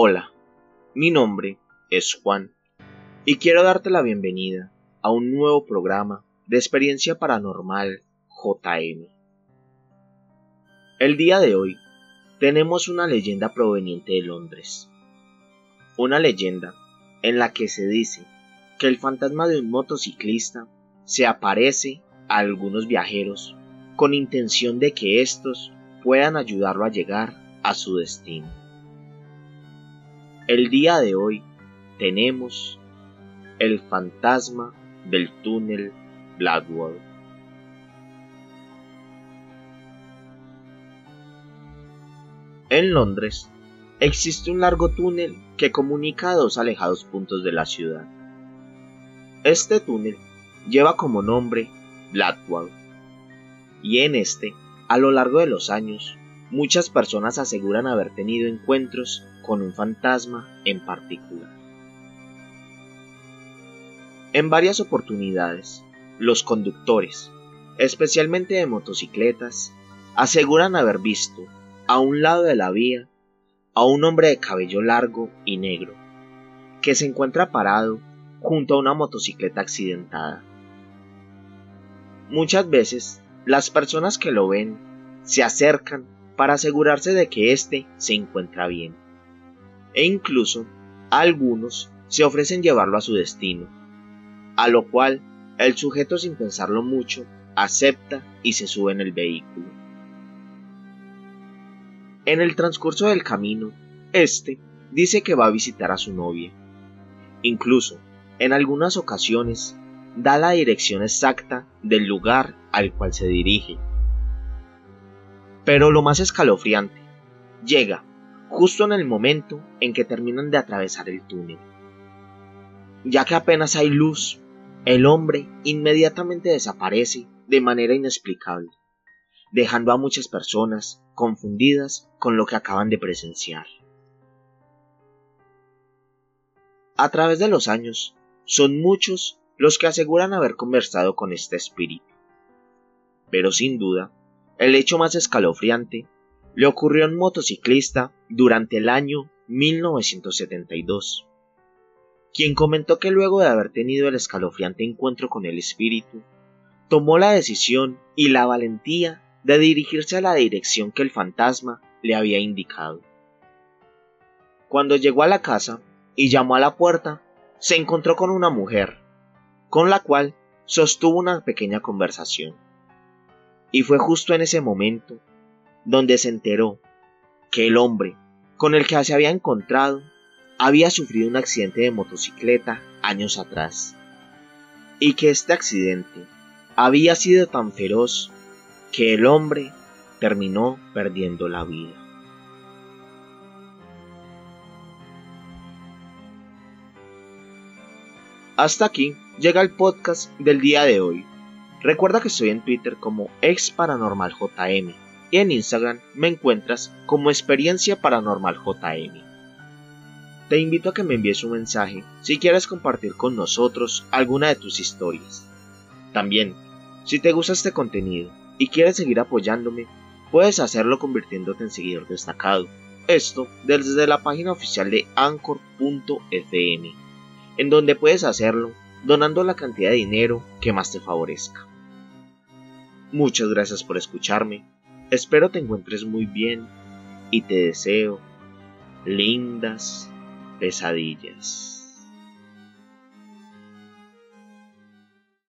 Hola, mi nombre es Juan y quiero darte la bienvenida a un nuevo programa de experiencia paranormal JM. El día de hoy tenemos una leyenda proveniente de Londres. Una leyenda en la que se dice que el fantasma de un motociclista se aparece a algunos viajeros con intención de que éstos puedan ayudarlo a llegar a su destino. El día de hoy tenemos el fantasma del túnel Blackwall. En Londres existe un largo túnel que comunica dos alejados puntos de la ciudad. Este túnel lleva como nombre Blackwall y en este, a lo largo de los años, muchas personas aseguran haber tenido encuentros con un fantasma en particular. En varias oportunidades, los conductores, especialmente de motocicletas, aseguran haber visto, a un lado de la vía, a un hombre de cabello largo y negro, que se encuentra parado junto a una motocicleta accidentada. Muchas veces, las personas que lo ven se acercan para asegurarse de que éste se encuentra bien. E incluso, algunos se ofrecen llevarlo a su destino, a lo cual el sujeto sin pensarlo mucho acepta y se sube en el vehículo. En el transcurso del camino, este dice que va a visitar a su novia. Incluso, en algunas ocasiones, da la dirección exacta del lugar al cual se dirige. Pero lo más escalofriante, llega justo en el momento en que terminan de atravesar el túnel. Ya que apenas hay luz el hombre inmediatamente desaparece de manera inexplicable, dejando a muchas personas confundidas con lo que acaban de presenciar. A través de los años, son muchos los que aseguran haber conversado con este espíritu. Pero sin duda, el hecho más escalofriante le ocurrió a un motociclista durante el año 1972 quien comentó que luego de haber tenido el escalofriante encuentro con el espíritu, tomó la decisión y la valentía de dirigirse a la dirección que el fantasma le había indicado. Cuando llegó a la casa y llamó a la puerta, se encontró con una mujer, con la cual sostuvo una pequeña conversación. Y fue justo en ese momento donde se enteró que el hombre con el que se había encontrado había sufrido un accidente de motocicleta años atrás y que este accidente había sido tan feroz que el hombre terminó perdiendo la vida. Hasta aquí llega el podcast del día de hoy. Recuerda que estoy en Twitter como exparanormaljm y en Instagram me encuentras como experiencia paranormal JM te invito a que me envíes un mensaje si quieres compartir con nosotros alguna de tus historias. También, si te gusta este contenido y quieres seguir apoyándome, puedes hacerlo convirtiéndote en seguidor destacado. Esto desde la página oficial de anchor.fm, en donde puedes hacerlo donando la cantidad de dinero que más te favorezca. Muchas gracias por escucharme, espero te encuentres muy bien y te deseo lindas pesadillas.